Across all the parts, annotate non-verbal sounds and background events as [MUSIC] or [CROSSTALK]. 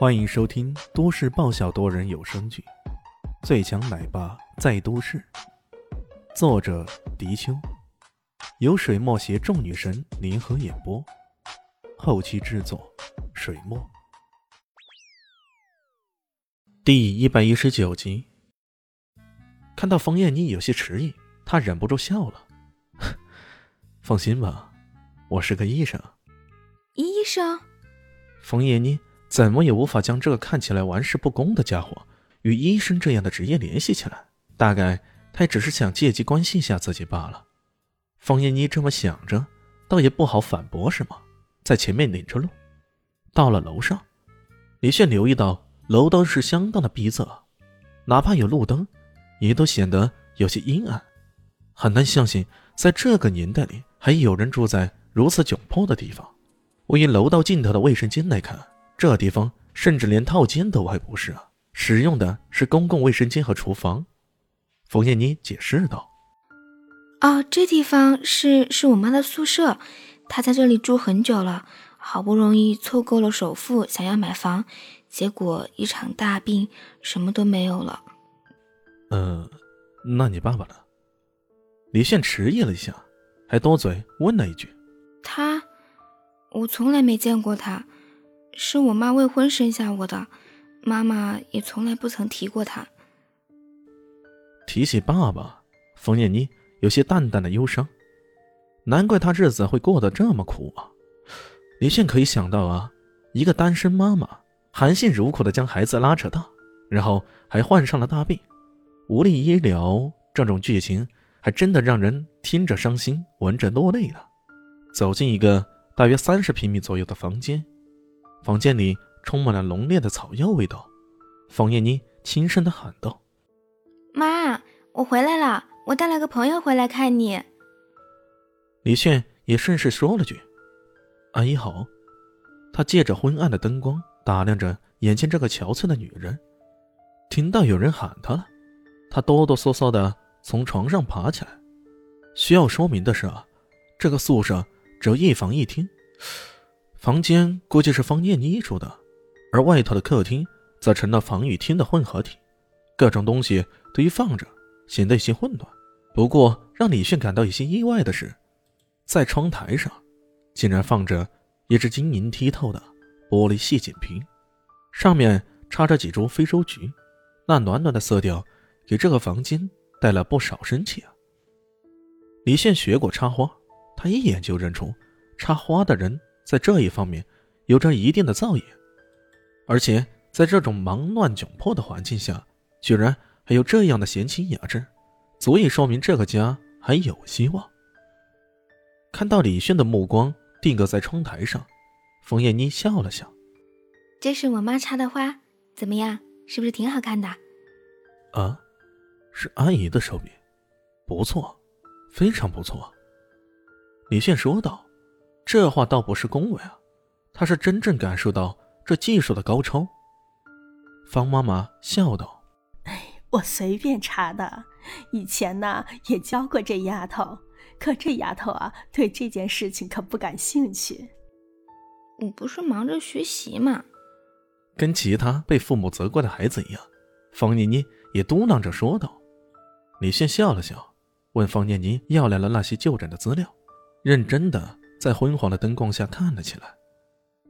欢迎收听都市爆笑多人有声剧《最强奶爸在都市》，作者：迪秋，由水墨携众女神联合演播，后期制作：水墨。第一百一十九集，看到冯燕妮有些迟疑，他忍不住笑了。[LAUGHS] 放心吧，我是个医生。医生，冯燕妮怎么也无法将这个看起来玩世不恭的家伙与医生这样的职业联系起来。大概他只是想借机关心一下自己罢了。方燕妮这么想着，倒也不好反驳什么，在前面领着路。到了楼上，李炫留意到楼灯是相当的逼仄，哪怕有路灯，也都显得有些阴暗，很难相信在这个年代里还有人住在如此窘迫的地方。位于楼道尽头的卫生间来看，这地方甚至连套间都还不是啊，使用的是公共卫生间和厨房。冯燕妮解释道：“哦，这地方是是我妈的宿舍，她在这里住很久了，好不容易凑够了首付，想要买房，结果一场大病，什么都没有了。”“嗯，那你爸爸呢？”李现迟疑了一下，还多嘴问了一句：“他。”我从来没见过他，是我妈未婚生下我的，妈妈也从来不曾提过他。提起爸爸，冯念妮有些淡淡的忧伤，难怪他日子会过得这么苦啊！李现可以想到啊，一个单身妈妈含辛茹苦的将孩子拉扯大，然后还患上了大病，无力医疗，这种剧情还真的让人听着伤心，闻着落泪了。走进一个。大约三十平米左右的房间，房间里充满了浓烈的草药味道。冯燕妮轻声的喊道：“妈，我回来了，我带了个朋友回来看你。”李炫也顺势说了句：“阿姨好。”他借着昏暗的灯光打量着眼前这个憔悴的女人，听到有人喊他了，他哆哆嗦嗦的从床上爬起来。需要说明的是啊，这个宿舍。只有一房一厅，房间估计是方艳妮住的，而外头的客厅则成了房与厅的混合体，各种东西堆放着，显得有些混乱。不过，让李炫感到有些意外的是，在窗台上竟然放着一只晶莹剔透的玻璃细锦瓶，上面插着几株非洲菊，那暖暖的色调给这个房间带了不少生气啊。李现学过插花。他一眼就认出，插花的人在这一方面有着一定的造诣，而且在这种忙乱窘迫的环境下，居然还有这样的闲情雅致，足以说明这个家还有希望。看到李炫的目光定格在窗台上，冯燕妮笑了笑：“这是我妈插的花，怎么样？是不是挺好看的？”“啊，是阿姨的手笔，不错，非常不错。”李炫说道：“这话倒不是恭维啊，他是真正感受到这技术的高超。”方妈妈笑道：“哎，我随便查的，以前呢也教过这丫头，可这丫头啊对这件事情可不感兴趣。我不是忙着学习吗？”跟其他被父母责怪的孩子一样，方念妮也嘟囔着说道。李现笑了笑，问方念妮要来了那些就诊的资料。认真的在昏黄的灯光下看了起来，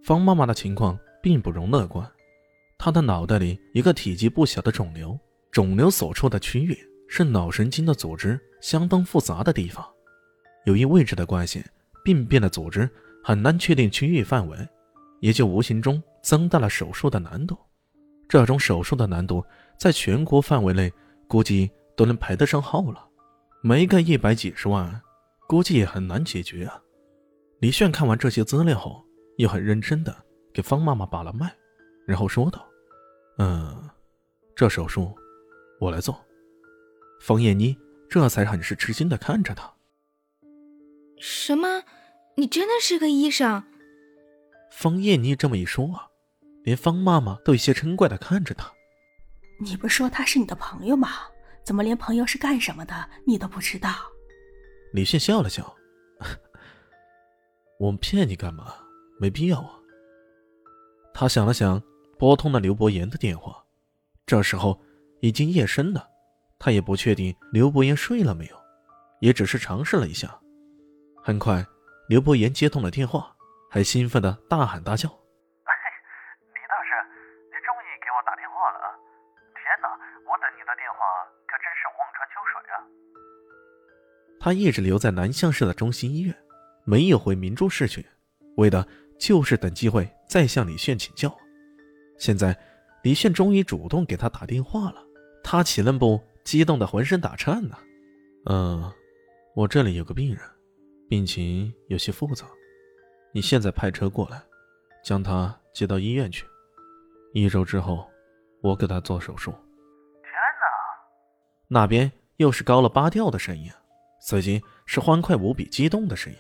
方妈妈的情况并不容乐观。她的脑袋里一个体积不小的肿瘤，肿瘤所处的区域是脑神经的组织相当复杂的地方。由于位置的关系，病变的组织很难确定区域范围，也就无形中增大了手术的难度。这种手术的难度在全国范围内估计都能排得上号了，没个一百几十万。估计也很难解决啊！李炫看完这些资料后，又很认真的给方妈妈把了脉，然后说道：“嗯，这手术我来做。”方艳妮这才很是吃惊的看着他：“什么？你真的是个医生？”方艳妮这么一说啊，连方妈妈都有些嗔怪的看着他：“你不说他是你的朋友吗？怎么连朋友是干什么的你都不知道？”李炫笑了笑：“我们骗你干嘛？没必要啊。”他想了想，拨通了刘伯言的电话。这时候已经夜深了，他也不确定刘伯言睡了没有，也只是尝试了一下。很快，刘伯言接通了电话，还兴奋的大喊大叫：“ [LAUGHS] 李大师，你终于给我打电话了啊！天哪，我等你的电话可真是望穿秋水啊！”他一直留在南向市的中心医院，没有回明珠市去，为的就是等机会再向李炫请教。现在，李炫终于主动给他打电话了，他岂能不，激动的浑身打颤呢。嗯，我这里有个病人，病情有些复杂，你现在派车过来，将他接到医院去。一周之后，我给他做手术。天哪！那边又是高了八调的声音。随即是欢快无比、激动的声音：“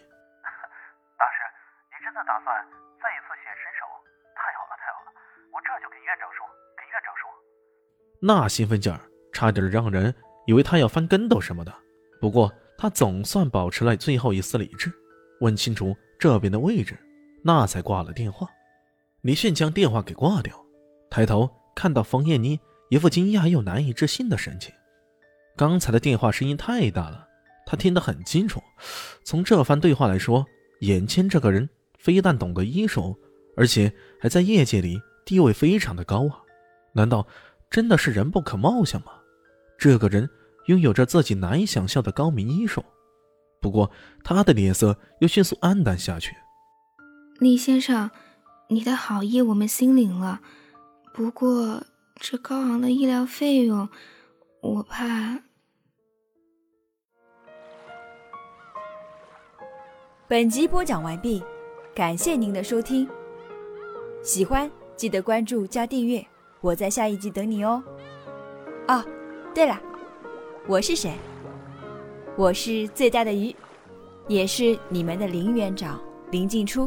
那兴奋劲儿，差点让人以为他要翻跟斗什么的。不过他总算保持了最后一丝理智，问清楚这边的位置，那才挂了电话。李炫将电话给挂掉，抬头看到冯燕妮一副惊讶又难以置信的神情。刚才的电话声音太大了。他听得很清楚，从这番对话来说，眼前这个人非但懂得医术，而且还在业界里地位非常的高啊！难道真的是人不可貌相吗？这个人拥有着自己难以想象的高明医术。不过他的脸色又迅速暗淡下去。李先生，你的好意我们心领了，不过这高昂的医疗费用，我怕。本集播讲完毕，感谢您的收听。喜欢记得关注加订阅，我在下一集等你哦。哦，对了，我是谁？我是最大的鱼，也是你们的林园长林静初。